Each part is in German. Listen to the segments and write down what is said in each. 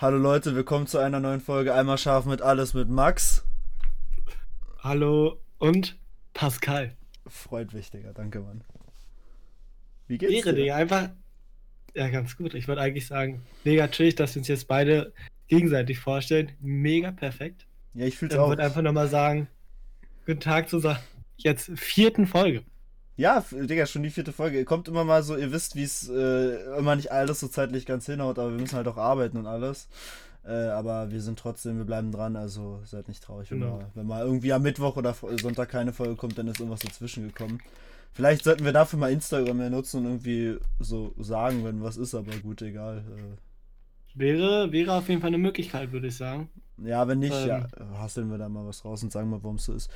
Hallo Leute, willkommen zu einer neuen Folge Einmal scharf mit alles mit Max. Hallo und Pascal. Freut mich, Digga. Danke, Mann. Wie geht's Ehre, dir? Digga. Einfach. Ja, ganz gut. Ich wollte eigentlich sagen, mega chillig, dass wir uns jetzt beide gegenseitig vorstellen. Mega perfekt. Ja, ich fühl's Dann auch. würde einfach nochmal sagen, guten Tag zu jetzt vierten Folge. Ja, Digga, schon die vierte Folge. Kommt immer mal so, ihr wisst, wie es äh, immer nicht alles so zeitlich ganz hinhaut, aber wir müssen halt auch arbeiten und alles. Äh, aber wir sind trotzdem, wir bleiben dran, also seid nicht traurig. Wenn, Genau. mal, wenn mal irgendwie am Mittwoch oder Sonntag keine Folge kommt, dann ist irgendwas dazwischen gekommen. Vielleicht sollten wir dafür mal Instagram mehr nutzen und irgendwie so sagen, wenn was ist, aber gut, egal. Äh, Wäre, wäre auf jeden Fall eine Möglichkeit, würde ich sagen. Ja, wenn nicht, Ähm. ja, hasseln wir da mal was raus und sagen mal, warum es so ist.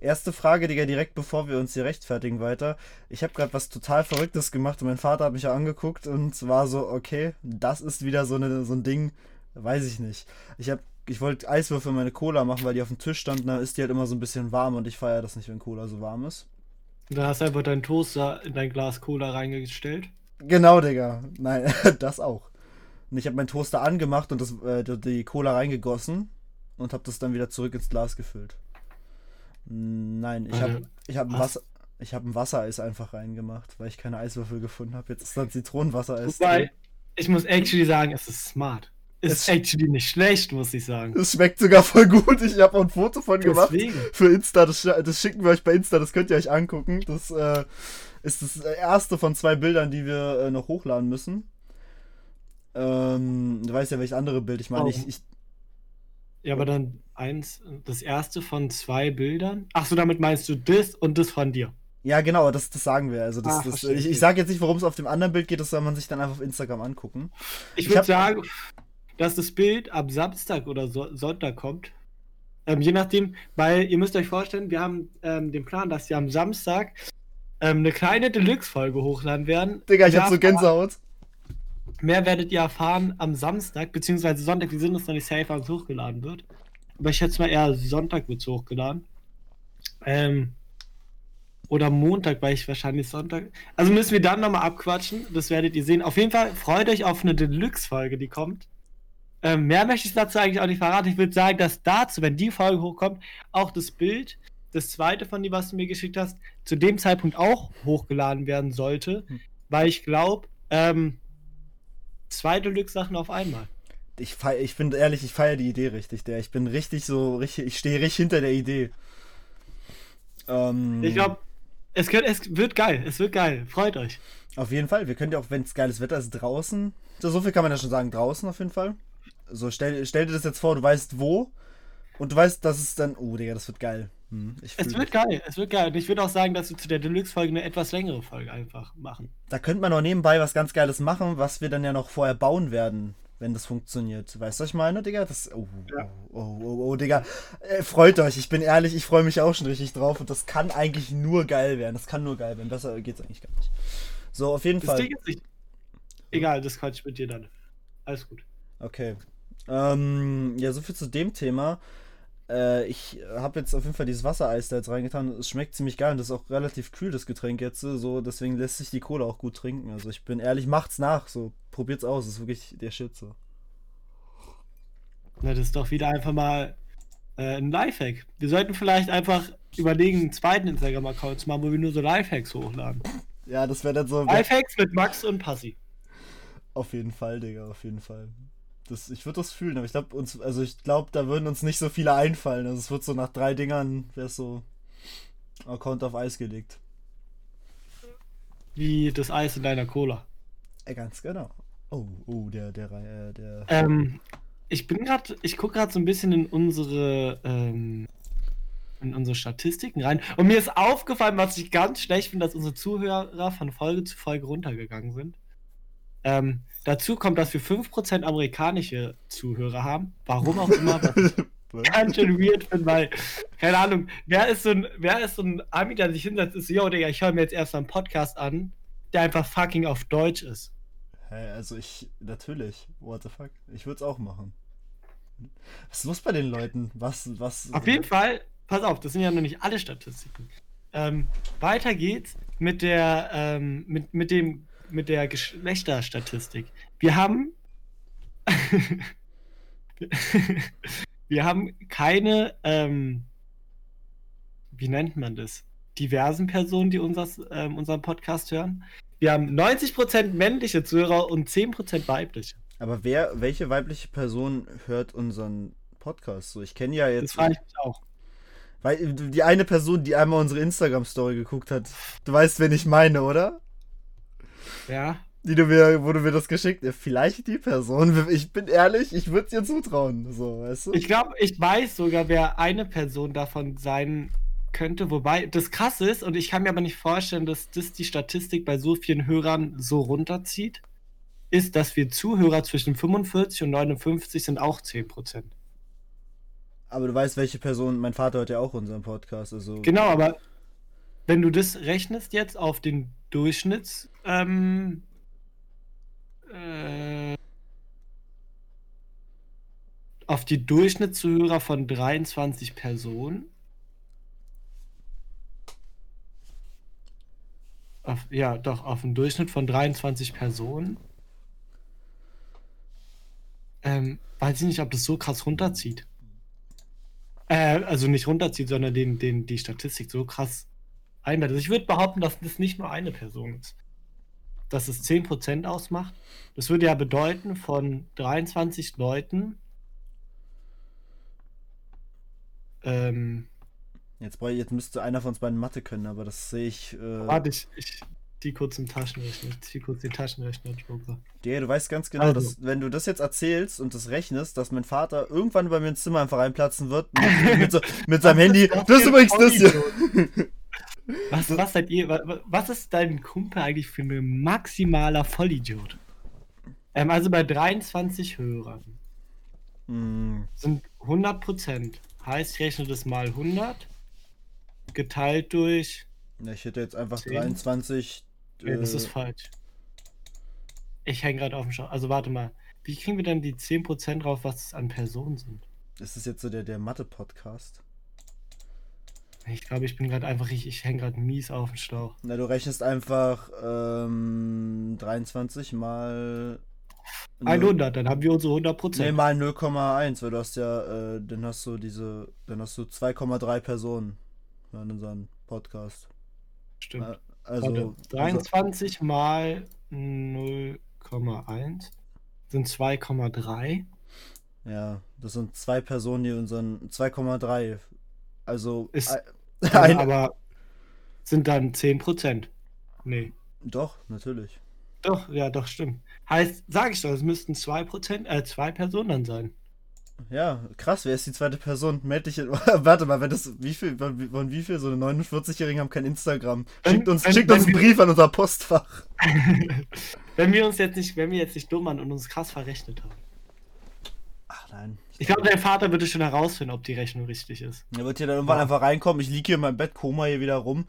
Erste Frage, Digga, direkt bevor wir uns hier rechtfertigen weiter. Ich habe gerade was total Verrücktes gemacht und mein Vater hat mich ja angeguckt und war so, okay, das ist wieder so, eine, so ein Ding, weiß ich nicht. Ich habe, ich wollte Eiswürfel in meine Cola machen, weil die auf dem Tisch standen, da ist die halt immer so ein bisschen warm und ich feiere das nicht, wenn Cola so warm ist. Dann hast du einfach deinen Toaster in dein Glas Cola reingestellt. Genau, Digga. Nein, das auch. Und ich habe meinen Toaster angemacht und das, äh, die- die Cola reingegossen und habe das dann wieder zurück ins Glas gefüllt. Nein, ich habe ich hab ein, was? Wasser, ich hab ein Wassereis einfach reingemacht, weil ich keine Eiswürfel gefunden habe. Jetzt ist da Zitronenwassereis Wobei, drin. ich muss actually sagen, es ist smart. Es- Ist actually nicht schlecht, muss ich sagen. Es schmeckt sogar voll gut. Ich habe auch ein Foto von gemacht für Insta. Das, das schicken wir euch bei Insta, das könnt ihr euch angucken. Das äh, ist das erste von zwei Bildern, die wir äh, noch hochladen müssen. Ähm, du weißt ja, welches andere Bild ich meine. Oh. Ich, ich, Ja, aber dann eins, das erste von zwei Bildern. Ach so, damit meinst du das und das von dir. ja, genau, das, das sagen wir. Also das, Ah, das, ich, ich sage jetzt nicht, worum es auf dem anderen Bild geht, das soll man sich dann einfach auf Instagram angucken. Ich würde sagen, dass das Bild am Samstag oder so, Sonntag kommt. Ähm, je nachdem, weil ihr müsst euch vorstellen, wir haben ähm, den Plan, dass wir am Samstag ähm, eine kleine Deluxe-Folge hochladen werden. Digga, ich Mehr hab so Gänsehaut. Mehr werdet ihr erfahren am Samstag, beziehungsweise Sonntag. Wir sind uns noch nicht safe, es hochgeladen wird. Aber ich schätze mal eher Sonntag wird es hochgeladen. Ähm, oder Montag, weil ich wahrscheinlich Sonntag. Also müssen wir dann nochmal abquatschen. Das werdet ihr sehen. Auf jeden Fall freut euch auf eine Deluxe-Folge, die kommt. Ähm, mehr möchte ich dazu eigentlich auch nicht verraten. Ich würde sagen, dass dazu, wenn die Folge hochkommt, auch das Bild, das zweite von dir, was du mir geschickt hast, zu dem Zeitpunkt auch hochgeladen werden sollte. Hm. Weil ich glaube, ähm, zwei Deluxe-Sachen auf einmal. Ich, fei- ich bin ehrlich, ich feiere die Idee richtig, der. Ich bin richtig so, richtig, ich stehe richtig hinter der Idee. Ähm, Ich glaube, es, es wird geil. Es wird geil. Freut euch. Auf jeden Fall. Wir können ja auch, wenn es geiles Wetter ist, draußen. So, so viel kann man ja schon sagen, draußen auf jeden Fall. So, stell, stell dir das jetzt vor, du weißt wo. Und du weißt, dass es dann. Oh, Digga, das wird geil. Hm, Es wird dich. geil. Es wird geil. Und ich würde auch sagen, dass wir zu der Deluxe-Folge eine etwas längere Folge einfach machen. Da könnte man auch nebenbei was ganz Geiles machen, was wir dann ja noch vorher bauen werden, wenn das funktioniert. Weißt du, was ich meine, Digga? Das. Oh, Ja. oh, oh, oh, oh, Digga. Äh, freut euch. Ich bin ehrlich, ich freue mich auch schon richtig drauf. Und das kann eigentlich nur geil werden. Das kann nur geil werden. Besser geht's eigentlich gar nicht. So, auf jeden Das Fall. Ding ist nicht. Egal, das quatsch ich mit dir dann. Alles gut. Okay. Ähm, ja, soviel zu dem Thema. Äh, ich habe jetzt auf jeden Fall dieses Wassereis da jetzt reingetan. Es schmeckt ziemlich geil und das ist auch relativ kühl, das Getränk jetzt. So, deswegen lässt sich die Cola auch gut trinken. Also ich bin ehrlich, macht's nach. So, probiert's aus. Das ist wirklich der Shit so. Na, das ist doch wieder einfach mal äh, ein Lifehack. Wir sollten vielleicht einfach überlegen, einen zweiten Instagram-Account zu machen, wo wir nur so Lifehacks hochladen. Ja, das wäre dann so. Lifehacks mit Max und Passi. Auf jeden Fall, Digga, auf jeden Fall. Das, ich würde das fühlen, aber ich glaube, uns, also ich glaube, da würden uns nicht so viele einfallen. Also es wird so nach drei Dingern, wäre so Account auf Eis gelegt. Wie das Eis in deiner Cola. Äh, ganz genau. Oh, oh, der, der, äh, der. Ähm, ich bin gerade, ich gucke gerade so ein bisschen in unsere, ähm, in unsere Statistiken rein. Und mir ist aufgefallen, was ich ganz schlecht finde, dass unsere Zuhörer von Folge zu Folge runtergegangen sind. Ähm, dazu kommt, dass wir 5% amerikanische Zuhörer haben. Warum auch immer, ganz schön weird finde, weil, keine Ahnung, wer ist so ein, wer ist so ein Ami, der sich hinsetzt und ist, yo, Digga, ich höre mir jetzt erst einen Podcast an, der einfach fucking auf Deutsch ist. Hä, also ich, natürlich. What the fuck? Ich würde es auch machen. Was ist los bei den Leuten? Was, was? Auf jeden Fall, pass auf, das sind ja noch nicht alle Statistiken. Ähm, weiter geht's mit der, ähm, mit, mit dem, mit der Geschlechterstatistik. Wir haben wir haben keine, ähm, wie nennt man das? Diversen Personen, die unsers, ähm, unseren Podcast hören. Wir haben 90% männliche Zuhörer und 10% weibliche. Aber wer, welche weibliche Person hört unseren Podcast? So, ich kenne ja jetzt. Das frage ich mich auch. Weil die eine Person, die einmal unsere Instagram-Story geguckt hat, du weißt, wen ich meine, oder? Ja. Die du mir, wo du mir das geschickt hast. Vielleicht die Person. Ich bin ehrlich, ich würde es ihr zutrauen. So, weißt du? Ich glaube, ich weiß sogar, wer eine Person davon sein könnte. Wobei das krass ist, und ich kann mir aber nicht vorstellen, dass das die Statistik bei so vielen Hörern so runterzieht, ist, dass wir Zuhörer zwischen 45 und 59 sind auch 10%. Aber du weißt, welche Person, mein Vater hört ja auch unseren Podcast. Also Genau, aber wenn du das rechnest jetzt auf den Durchschnitts, ähm, äh, auf die Durchschnittszuhörer von 23 Personen, auf, ja, doch, auf einen Durchschnitt von 23 Personen, ähm, weiß ich nicht, ob das so krass runterzieht. Äh, also nicht runterzieht, sondern den, den, die Statistik so krass einleitet. Also ich würde behaupten, dass das nicht nur eine Person ist. Dass es 10% ausmacht. Das würde ja bedeuten, von 23 Leuten. Ähm, Jetzt, ich, jetzt müsste einer von uns beiden Mathe können, aber das sehe ich. Äh, warte, ich, ich die kurz im Taschenrechner. Zieh kurz den Taschenrechner, Joker. Der, du weißt ganz genau, Also. dass, wenn du das jetzt erzählst und das rechnest, dass mein Vater irgendwann bei mir ins Zimmer einfach reinplatzen wird mit, mit, so, mit seinem Handy. Das ist übrigens das hier. Was, was seid ihr? wa- wa- Was ist dein Kumpel eigentlich für ein maximaler Vollidiot? Ähm, also bei 23 Hörern Hm, sind 100%. Heißt, ich rechne das mal 100 geteilt durch. ich hätte jetzt einfach Zehn. 23. Nee, das äh, ist falsch. Ich hänge gerade auf dem Schau. Also warte mal. Wie kriegen wir denn die 10% drauf, was es an Personen sind? Das ist jetzt so der, der Mathe-Podcast. Ich glaube, ich bin gerade einfach, ich, ich hänge gerade mies auf dem Schlauch. Na, du rechnest einfach ähm, 23 mal. 100, dann haben wir unsere 100%. Nee, mal 0,1, weil du hast ja, äh, dann hast du diese, dann hast du 2,3 Personen in unserem Podcast. Stimmt. Also, Warte, also 23 mal 0,1 sind 2,3. ja, das sind zwei Personen, die unseren 2,3. Also Ist- ein, Ja, ein, aber sind dann 10%. Nee. doch, natürlich. Doch, ja, doch, stimmt. Heißt, sag ich doch, es müssten 2%, äh, zwei Personen dann sein. Ja, krass, wer ist die zweite Person? Meld dich. in- Warte mal, wenn das. Wie viel, von, wie viel? So eine 49-Jährigen haben kein Instagram. Wenn- Schickt uns, wenn- schickt wenn uns einen wir- Brief an unser Postfach. wenn wir uns jetzt nicht, wenn wir jetzt nicht dumm waren und uns krass verrechnet haben. Ach nein. Ich glaube, dein Vater würde schon herausfinden, ob die Rechnung richtig ist. Er wird hier dann irgendwann Ja. einfach reinkommen. Ich liege hier in meinem Bett, Koma hier wieder rum.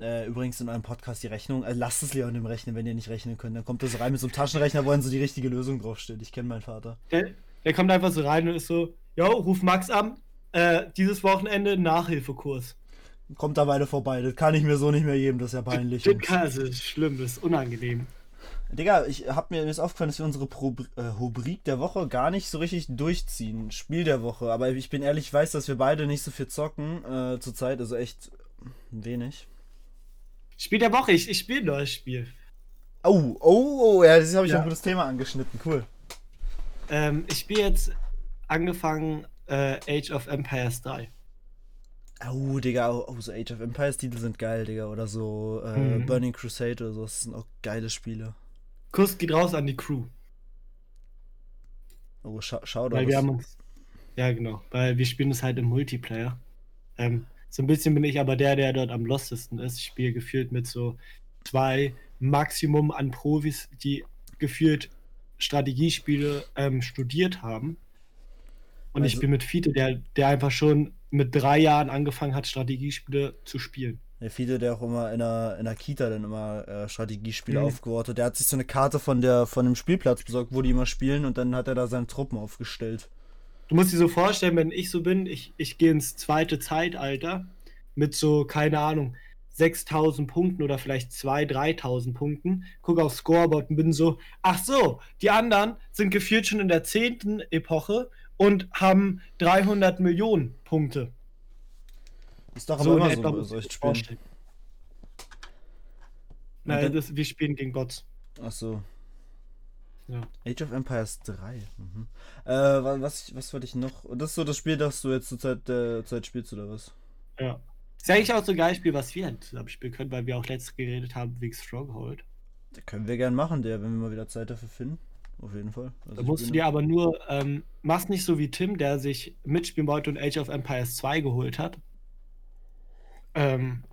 Äh, übrigens in eurem Podcast die Rechnung. Äh, lasst es Leon im Rechnen, wenn ihr nicht rechnen könnt. Dann kommt das rein mit so einem Taschenrechner, wo dann so die richtige Lösung draufsteht. Ich kenne meinen Vater. Der, der kommt einfach so rein und ist so, yo, ruf Max an, äh, dieses Wochenende Nachhilfekurs. Kommt da beide vorbei. Das kann ich mir so nicht mehr geben. Das ist ja peinlich. Also, das ist schlimm, das ist unangenehm. Digga, ich hab mir mir ist aufgefallen, dass wir unsere Pro äh, Rubrik der Woche gar nicht so richtig durchziehen. Spiel der Woche. Aber ich bin ehrlich, ich weiß, dass wir beide nicht so viel zocken äh, zurzeit. Also echt wenig. Spiel der Woche, ich, ich spiele ein neues Spiel. Oh, oh, oh, ja, das habe ich Ja. ein gutes Thema angeschnitten. Cool. Ähm, ich spiele jetzt angefangen äh, Age of Empires 3. Oh, Digga, oh, oh, so Age of Empires Titel sind geil, Digga. Oder so äh, Mhm. Burning Crusade oder so. Das sind auch geile Spiele. Kuss geht raus an die Crew. Oh, schau, schau doch. Weil wir haben uns. Ja, genau. Weil wir spielen es halt im Multiplayer. Ähm, so ein bisschen bin ich aber der, der dort am lostesten ist. Ich spiele gefühlt mit so zwei Maximum an Profis, die gefühlt Strategiespiele ähm, studiert haben. Und ich Also- spiele mit Fiete, der, der einfach schon mit drei Jahren angefangen hat, Strategiespiele zu spielen. Der viele, der auch immer in der, in der Kita dann immer äh, Strategiespiele Mhm. aufgewortet. Der hat sich so eine Karte von der von dem Spielplatz besorgt, wo die immer spielen und dann hat er da seine Truppen aufgestellt. Du musst dir so vorstellen, wenn ich so bin, ich, ich gehe ins zweite Zeitalter mit so, keine Ahnung, 6000 Punkten oder vielleicht 2.000, 3.000 Punkten, gucke aufs Scoreboard und bin so, ach so, die anderen sind gefühlt schon in der zehnten Epoche und haben 300 Millionen Punkte. Ist doch aber So immer so bei solchen Spielen. Nein, das, wir spielen gegen Bots. Ach so. Ja. Age of Empires 3. Mhm. Äh, wa- was, was wollte ich noch? Das ist so das Spiel, das du jetzt zur Zeit, äh, Zeit spielst, oder was? Ja. Ist ja eigentlich auch so ein geiles Spiel, was wir halt zusammen spielen können, weil wir auch letztes geredet haben wegen Stronghold. Das können wir gern machen, der, wenn wir mal wieder Zeit dafür finden. Auf jeden Fall. Also Da musst du dir aber nur, ähm, machst nicht so wie Tim, der sich mitspielen wollte und Age of Empires 2 geholt hat. Ähm,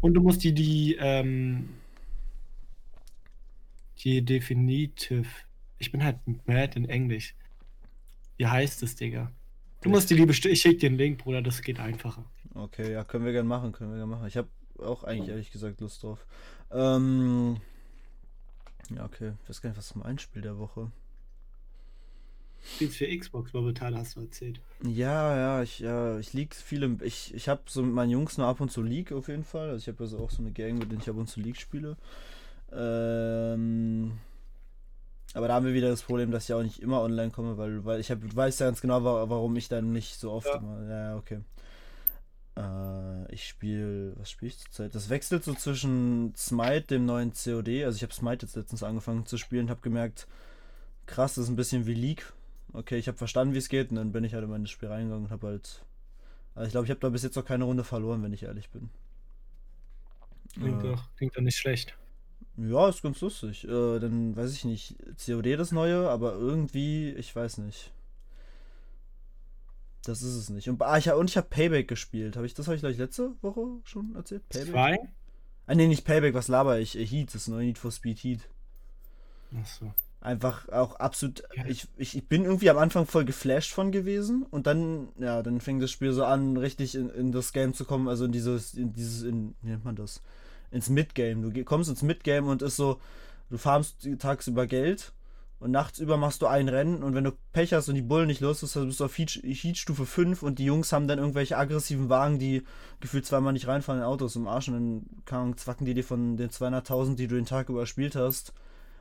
und du musst die, die, ähm, die Definitive. Ich bin halt mad in Englisch. Wie heißt es, Digga? Du musst die liebe, ich schick dir den Link, Bruder, das geht einfacher. Okay, ja, können wir gern machen, können wir gern machen. Ich habe auch eigentlich ehrlich gesagt Lust drauf. Ähm. Ja, okay. Ich weiß gar nicht, was ist mein Spiel der Woche? Spielst für Xbox momentan, hast du erzählt. Ja, ja, ich, ja, ich lieg viel im, ich, ich habe so mit meinen Jungs nur ab und zu League auf jeden Fall. Also ich habe also auch so eine Gang, mit denen ich ab und zu League spiele. Ähm, aber da haben wir wieder das Problem, dass ich auch nicht immer online komme, weil, weil ich hab, weiß ja ganz genau, wa- warum ich dann nicht so oft Ja. immer. Ja, okay. Äh, ich spiele, was spiele ich zurzeit? Das wechselt so zwischen Smite, dem neuen COD. Also ich habe Smite jetzt letztens angefangen zu spielen, habe gemerkt, krass, das ist ein bisschen wie League. Okay, ich habe verstanden, wie es geht, und dann bin ich halt in das Spiel reingegangen und habe halt. Also ich glaube, ich habe da bis jetzt noch keine Runde verloren, wenn ich ehrlich bin. Klingt, Äh, doch, klingt doch nicht schlecht. ja, ist ganz lustig. Äh, dann weiß ich nicht, COD das neue, aber irgendwie, ich weiß nicht. Das ist es nicht. Und, ah, ich, und ich habe Payback gespielt. Habe ich das habe ich gleich letzte Woche schon erzählt? Payback? Zwei? Ah nee, nicht Payback, was laber ich? Äh, Heat, das neue Need for Speed Heat. Achso. Einfach auch absolut. Ja. Ich, ich, bin irgendwie am Anfang voll geflasht von gewesen und dann, ja, dann fing das Spiel so an, richtig in, in das Game zu kommen, also in dieses, in dieses, in, wie nennt man das? Ins Midgame. Du kommst ins Midgame und ist so, du farmst tagsüber Geld und nachts über machst du ein Rennen und wenn du Pech hast und die Bullen nicht los ist, dann bist du auf Heat, Heat-Stufe 5 und die Jungs haben dann irgendwelche aggressiven Wagen, die gefühlt zweimal nicht reinfahren in Autos im Arsch und dann zwacken die dir von den 200.000, die du den Tag überspielt hast.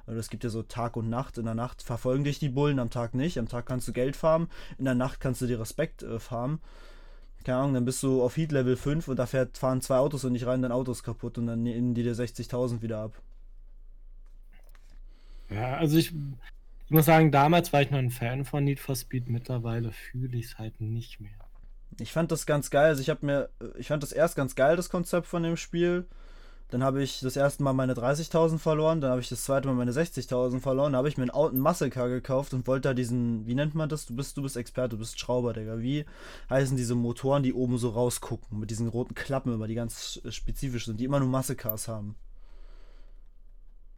Also es gibt ja so Tag und Nacht. In der Nacht verfolgen dich die Bullen, am Tag nicht. Am Tag kannst du Geld farmen, in der Nacht kannst du dir Respekt äh, farmen. Keine Ahnung, dann bist du auf Heat Level 5 und da fährt, fahren zwei Autos und nicht rein, dein Auto ist kaputt und dann nehmen die dir 60.000 wieder ab. Ja, also ich, ich muss sagen, damals war ich noch ein Fan von Need for Speed, mittlerweile fühle ich es halt nicht mehr. Ich fand das ganz geil. Also ich habe mir, ich fand das erst ganz geil, das Konzept von dem Spiel. Dann habe ich das erste Mal meine 30.000 verloren, dann habe ich das zweite Mal meine 60.000 verloren, dann habe ich mir ein Auto, ein Muscle Car gekauft und wollte da diesen, wie nennt man das? Du bist, du bist Experte, du bist Schrauber, Digga. Wie heißen diese Motoren, die oben so rausgucken, mit diesen roten Klappen immer, die ganz spezifisch sind, die immer nur Muscle Cars haben?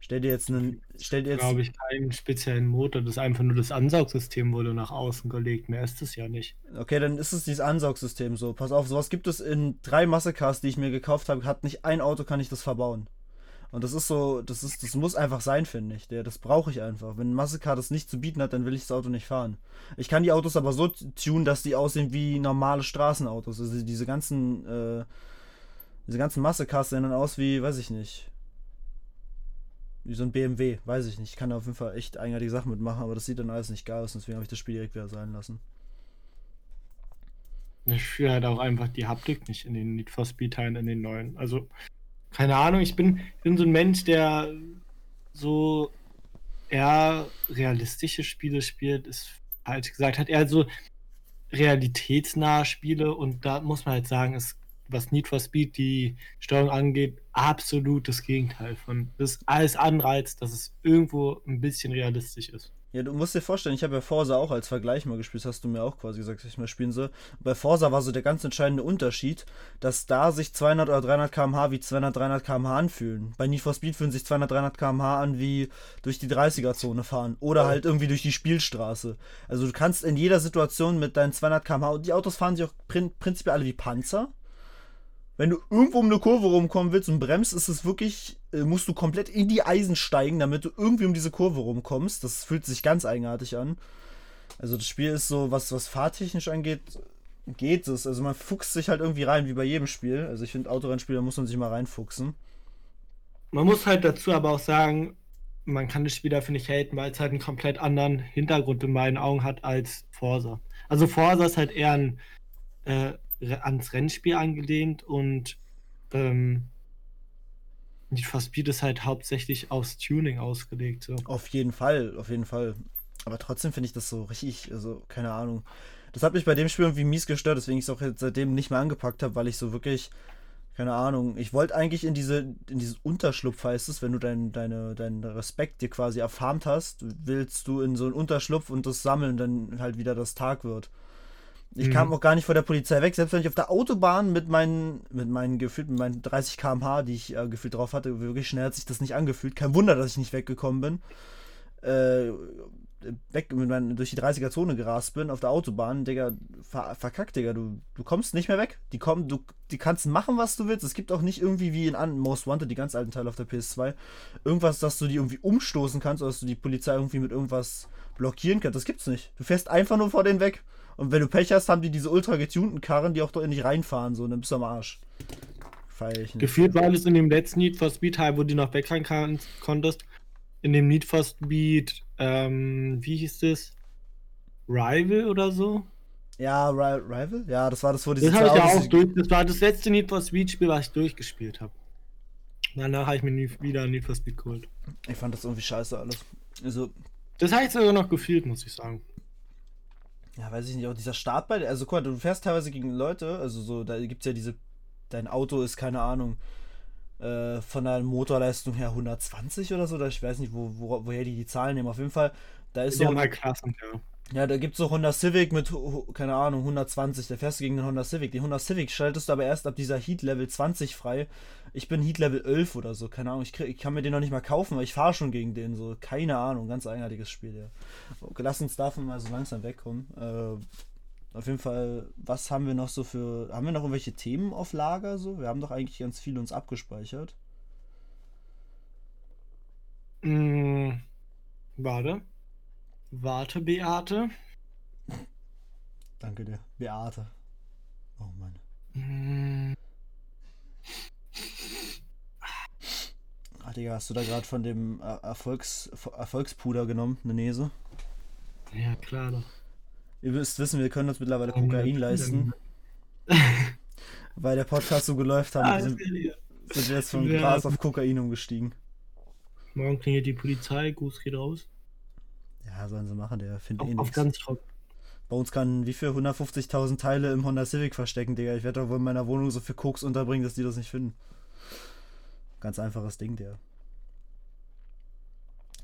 Stell dir jetzt einen, stell dir jetzt, Glaube ich, keinen speziellen Motor, das ist einfach nur das Ansaugsystem wurde nach außen gelegt, mehr ist es ja nicht. Okay, dann ist es dieses Ansaugsystem so. Pass auf, sowas gibt es in drei Massecars, die ich mir gekauft habe. Hat nicht ein Auto, kann ich das verbauen. Und das ist so, das ist, das muss einfach sein, finde ich. Der, das brauche ich einfach. Wenn ein Massecar das nicht zu bieten hat, dann will ich das Auto nicht fahren. Ich kann die Autos aber so tunen, dass die aussehen wie normale Straßenautos. Also diese ganzen, äh, diese ganzen Massecars sehen dann aus wie, weiß ich nicht. Wie so ein BMW, weiß ich nicht. Ich kann auf jeden Fall echt eigenartige Sachen mitmachen, aber das sieht dann alles nicht geil aus, deswegen habe ich das Spiel direkt wieder sein lassen. Ich fühle halt auch einfach die Haptik nicht in den Need for Speed Teilen, in den neuen. Also, keine Ahnung, ich bin, ich bin so ein Mensch, der so eher realistische Spiele spielt, ist falsch gesagt, hat eher so realitätsnahe Spiele und da muss man halt sagen, ist, was Need for Speed die Steuerung angeht, absolut das Gegenteil von. Das ist alles Anreiz, dass es irgendwo ein bisschen realistisch ist. Ja, du musst dir vorstellen, ich habe ja Forza auch als Vergleich mal gespielt, hast du mir auch quasi gesagt, dass ich mal spielen soll. Bei Forza war so der ganz entscheidende Unterschied, dass da sich 200 oder 300 km/h wie 200, 300 km/h anfühlen. Bei Need for Speed fühlen sich 200, 300 km/h an wie durch die 30er-Zone fahren oder halt irgendwie durch die Spielstraße. Also du kannst in jeder Situation mit deinen 200 km/h, und die Autos fahren sich auch prin prinzipiell alle wie Panzer. Wenn du irgendwo um eine Kurve rumkommen willst und bremst, ist es wirklich, äh, musst du komplett in die Eisen steigen, damit du irgendwie um diese Kurve rumkommst. Das fühlt sich ganz eigenartig an. Also das Spiel ist so, was, was fahrtechnisch angeht, geht es. Also man fuchst sich halt irgendwie rein, wie bei jedem Spiel. Also ich finde, Autorennspiele muss man sich mal reinfuchsen. Man muss halt dazu aber auch sagen, man kann das Spiel dafür nicht haten, weil es halt einen komplett anderen Hintergrund in meinen Augen hat als Forza. Also Forza ist halt eher ein, äh, ans Rennspiel angelehnt und ähm, Need for Speed ist halt hauptsächlich aufs Tuning ausgelegt. So. Auf jeden Fall, auf jeden Fall. Aber trotzdem finde ich das so richtig, also keine Ahnung. Das hat mich bei dem Spiel irgendwie mies gestört, deswegen ich es auch jetzt seitdem nicht mehr angepackt habe, weil ich so wirklich, keine Ahnung, ich wollte eigentlich in diese, in diesen Unterschlupf heißt es, wenn du deinen deine, dein Respekt dir quasi erfarmt hast, willst du in so einen Unterschlupf und das sammeln, dann halt wieder das Tag wird. Ich mhm. kam auch gar nicht vor der Polizei weg, selbst wenn ich auf der Autobahn mit meinen, mit meinen gefühlt, mit meinen 30 km/h, die ich äh, gefühlt drauf hatte, wirklich schnell hat sich das nicht angefühlt. Kein Wunder, dass ich nicht weggekommen bin. Äh, weg mit meinen, durch die 30er-Zone gerast bin auf der Autobahn, Digga, ver, verkackt, Digga, du, du kommst nicht mehr weg. Die kommen, du, die kannst machen, was du willst. Es gibt auch nicht irgendwie wie in Most Wanted, die ganz alten Teile auf der PS2, irgendwas, dass du die irgendwie umstoßen kannst oder dass du die Polizei irgendwie mit irgendwas blockieren kannst. Das gibt's nicht. Du fährst einfach nur vor denen weg. Und wenn du Pech hast, haben die diese ultra getunten Karren, die auch dort nicht reinfahren, so, und dann bist du am Arsch. Feier ich nicht. Gefühlt war alles in dem letzten Need for Speed Teil, wo du noch wegfahren konntest. In dem Need for Speed, ähm, wie hieß das? Rival oder so? Ja, Ri Rival? Ja, das war das, wo diese Das ja auch durch. Das war das letzte Need for Speed Spiel, was ich durchgespielt habe. Danach habe ich mir nie, wieder Need for Speed geholt. Ich fand das irgendwie scheiße alles. Also. Das habe ich sogar noch gefühlt, muss ich sagen ja, weiß ich nicht, auch dieser Startball, also guck mal, du fährst teilweise gegen Leute, also so, da gibt es ja diese, dein Auto ist, keine Ahnung, äh, von der Motorleistung her 120 oder so, oder ich weiß nicht, wo, wo, woher die die Zahlen nehmen, auf jeden Fall, da ist die so... Halt Klassen, ja. Ja, da gibt es so Honda Civic mit, keine Ahnung, 120. Da fährst du gegen den Honda Civic. Den Honda Civic schaltest du aber erst ab dieser Heat Level 20 frei. Ich bin Heat Level 11 oder so, keine Ahnung. Ich, krieg, ich kann mir den noch nicht mal kaufen, weil ich fahre schon gegen den. So, keine Ahnung, ganz eigenartiges Spiel, ja. Okay, lass uns davon mal so langsam wegkommen. Äh, auf jeden Fall, was haben wir noch so für. Haben wir noch irgendwelche Themen auf Lager? So? Wir haben doch eigentlich ganz viel uns abgespeichert. Mm, warte. Warte, Beate. Danke dir. Beate. Oh Mann. Mm. Ach, Digga, hast du da gerade von dem Erfolgs Erfolgspuder genommen, eine Nese? Ja, klar doch. Ihr müsst wissen, wir können uns mittlerweile Kokain ja, leisten. weil der Podcast so geläuft hat. Ah, sind, sind wir jetzt von. Gras auf Kokain umgestiegen. Morgen klingelt die Polizei, Gruß geht raus. Ja, sollen sie machen, der findet eh nichts. ganz trocken. Bei uns kann wie viel 150.000 Teile im Honda Civic verstecken, Digga. Ich werde doch wohl in meiner Wohnung so viel Koks unterbringen, dass die das nicht finden. Ganz einfaches Ding, der.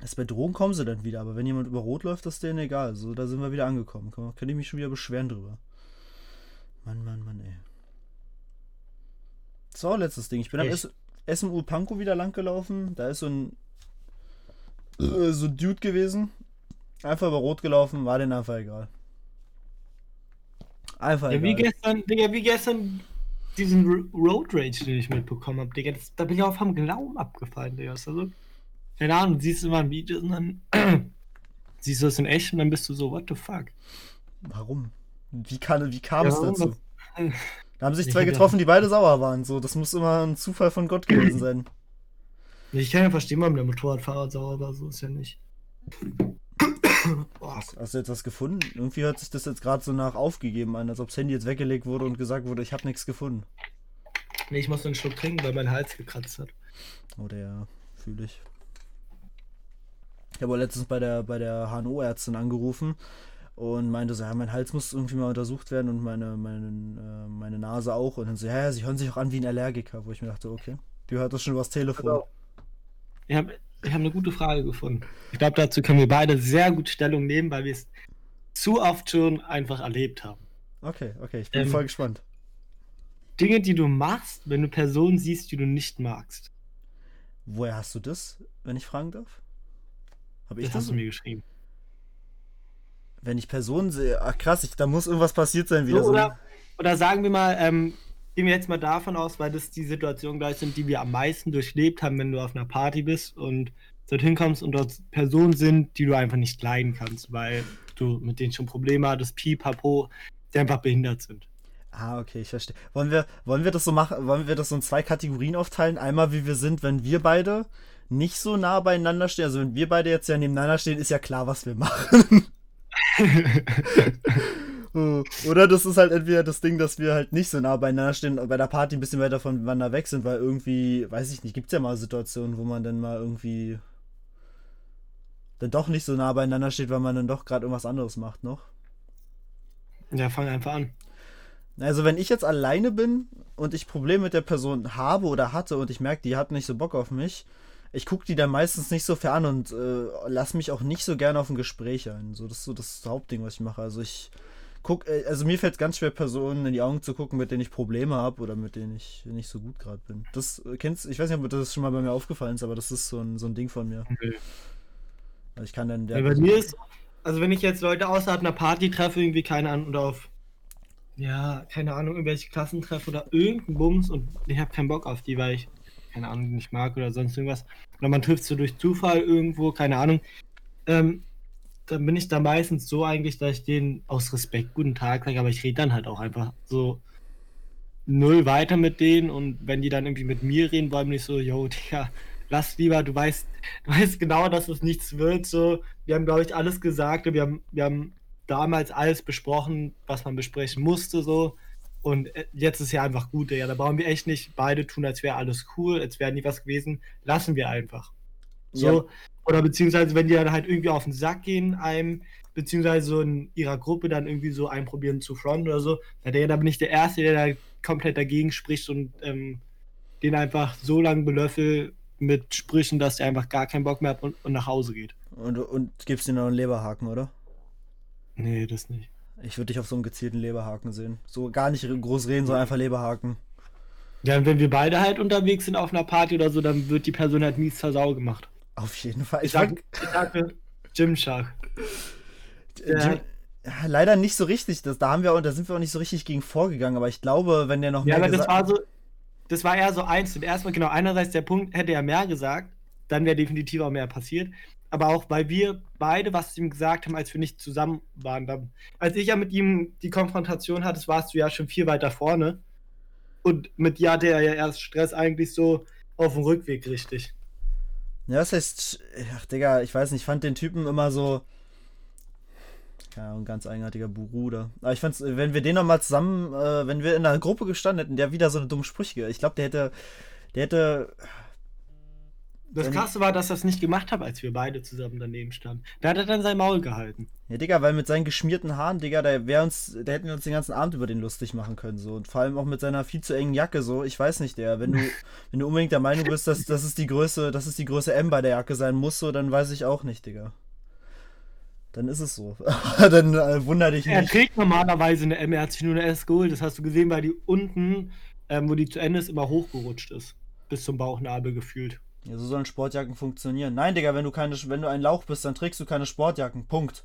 Erst bei Drogen kommen sie dann wieder, aber wenn jemand über Rot läuft, ist denen egal. So, da sind wir wieder angekommen. Kann ich mich schon wieder beschweren drüber. Mann, Mann, Mann, ey. So, letztes Ding. Ich bin Echt? am SMU Panko wieder lang gelaufen. Da ist so ein äh, so ein Dude gewesen. Einfach über Rot gelaufen, war denen einfach egal. Einfach ja, egal. Wie gestern, Digga, wie gestern diesen Road Rage, den ich mitbekommen habe, Digga. Das, da bin ich auch vom Glauben abgefallen, Digga. Also, keine Ahnung, siehst du mal ein Video und dann siehst du das in echt und dann bist du so, what the fuck? Warum? Wie, kann, wie kam ja, es dazu? Da haben sich zwei getroffen, die beide sauer waren. So, das muss immer ein Zufall von Gott gewesen sein. Ich kann ja verstehen, warum der Motorradfahrer sauer war, so ist ja nicht. Hast, hast, du jetzt was gefunden? Irgendwie hört sich das jetzt gerade so nach aufgegeben an, als ob das Handy jetzt weggelegt wurde und gesagt wurde, ich habe nichts gefunden. Nee, ich muss einen Schluck trinken, weil mein Hals gekratzt hat. Oh, der fühle ich. Ich habe letztens bei der, bei der HNO-Ärztin angerufen und meinte so, ja, mein Hals muss irgendwie mal untersucht werden und meine, meine, äh, meine Nase auch. Und dann so, ja, sie hören sich auch an wie ein Allergiker, wo ich mir dachte, okay, die hört das schon übers Telefon. Genau. Ich habe ich hab eine gute Frage gefunden. Ich glaube, dazu können wir beide sehr gut Stellung nehmen, weil wir es zu oft schon einfach erlebt haben. Okay, okay, ich bin ähm, voll gespannt. Dinge, die du machst, wenn du Personen siehst, die du nicht magst. Woher hast du das, wenn ich fragen darf? Hab ich das, das hast du mir geschrieben. Wenn ich Personen sehe, ach krass, ich, da muss irgendwas passiert sein wieder. So, oder, oder sagen wir mal, ähm, gehen wir jetzt mal davon aus, weil das die Situationen gleich sind, die wir am meisten durchlebt haben, wenn du auf einer Party bist und dorthin kommst und dort Personen sind, die du einfach nicht leiden kannst, weil du mit denen schon Probleme hattest, pipapo, die einfach behindert sind. Ah, okay, ich verstehe. Wollen wir, wollen wir das so machen, wollen wir das so in zwei Kategorien aufteilen? Einmal, wie wir sind, wenn wir beide nicht so nah beieinander stehen. Also wenn wir beide jetzt ja nebeneinander stehen, ist ja klar, was wir machen. Oder das ist halt entweder das Ding, dass wir halt nicht so nah beieinander stehen und bei der Party ein bisschen weiter voneinander weg sind, weil irgendwie, weiß ich nicht, gibt es ja mal Situationen, wo man dann mal irgendwie dann doch nicht so nah beieinander steht, weil man dann doch gerade irgendwas anderes macht noch. Ja, fang einfach an. Also wenn ich jetzt alleine bin und ich Probleme mit der Person habe oder hatte und ich merke, die hat nicht so Bock auf mich, ich gucke die dann meistens nicht so fern und äh, lass mich auch nicht so gerne auf ein Gespräch ein. So, das ist so das Hauptding, was ich mache. Also ich guck, äh, also mir fällt es ganz schwer, Personen in die Augen zu gucken, mit denen ich Probleme habe oder mit denen ich nicht so gut gerade bin. Das äh, kennst ich weiß nicht, ob das schon mal bei mir aufgefallen ist, aber das ist so ein, so ein Ding von mir. Okay. Also ich kann dann der. Ja, bei mir ist, also wenn ich jetzt Leute außerhalb einer Party treffe, irgendwie keine Ahnung, oder auf, ja, keine Ahnung, irgendwelche Klassen treffe oder irgendeinen Bums und ich habe keinen Bock auf die, weil ich, keine Ahnung, nicht mag oder sonst irgendwas. Oder man trifft so durch Zufall irgendwo, keine Ahnung. Ähm, dann bin ich da meistens so eigentlich, dass ich denen aus Respekt guten Tag sage, aber ich rede dann halt auch einfach so null weiter mit denen und wenn die dann irgendwie mit mir reden, wollen nicht so, yo, Digga, lass lieber, du weißt, du weißt genau, dass es nichts wird, so, wir haben, glaube ich, alles gesagt, wir haben, wir haben damals alles besprochen, was man besprechen musste, so, und äh, jetzt ist ja einfach gut, ja, da brauchen wir echt nicht beide tun, als wäre alles cool, als wäre nie was gewesen, lassen wir einfach. So, ja. Oder beziehungsweise, wenn die dann halt irgendwie auf den Sack gehen, einem, beziehungsweise so in ihrer Gruppe dann irgendwie so einen probieren zu fronten oder so, da, da bin ich der Erste, der da komplett dagegen spricht und ähm, den einfach so lange belöffel mit Sprüchen, dass der einfach gar keinen Bock mehr hat und, und nach Hause geht. Und, und gibst dir noch einen Leberhaken, oder? Nee, das nicht. Ich würde dich auf so einen gezielten Leberhaken sehen. So gar nicht groß reden, sondern einfach Leberhaken. Ja, wenn wir beide halt unterwegs sind auf einer Party oder so, dann wird die Person halt mies zur Sau gemacht. Auf jeden Fall. Ich, ich, sag, ich sage Gymshark. Jim, leider nicht so richtig. Das, da haben wir da sind wir auch nicht so richtig gegen vorgegangen, aber ich glaube, wenn der noch mehr. Ja, aber das war so, das war eher so eins. Und erstmal, genau, einerseits der Punkt, hätte er mehr gesagt, dann wäre definitiv auch mehr passiert. Aber auch, weil wir beide was ihm gesagt haben, als wir nicht zusammen waren. Dann, als ich ja mit ihm die Konfrontation hatte, warst du ja schon viel weiter vorne. Und mit dir hatte er ja erst Stress eigentlich so auf dem Rückweg richtig. Ja, das heißt, ach Digga, ich weiß nicht, ich fand den Typen immer so. Ja, ein ganz eigenartiger Bruder. Aber ich fand's, wenn wir den nochmal zusammen, äh, wenn wir in einer Gruppe gestanden hätten, der wieder so eine dumme Sprüche. Ich glaube, der hätte. Der hätte. Das Krasse war, dass er es nicht gemacht hat, als wir beide zusammen daneben standen. Da hat er dann sein Maul gehalten. Ja, Digga, weil mit seinen geschmierten Haaren, Digga, da wäre uns, da hätten wir uns den ganzen Abend über den lustig machen können, so. Und vor allem auch mit seiner viel zu engen Jacke, so. Ich weiß nicht, der, wenn du, wenn du unbedingt der Meinung bist, dass das ist die Größe, dass es die Größe M bei der Jacke sein muss, so, dann weiß ich auch nicht, Digga. Dann ist es so. dann äh, wunder dich nicht. Er trägt normalerweise eine M, er hat sich nur eine S geholt. Das hast du gesehen, weil die unten, ähm, wo die zu Ende ist, immer hochgerutscht ist. Bis zum Bauchnabel gefühlt. Ja, so sollen Sportjacken funktionieren. Nein, Digga, wenn du keine, wenn du ein Lauch bist, dann trägst du keine Sportjacken. Punkt.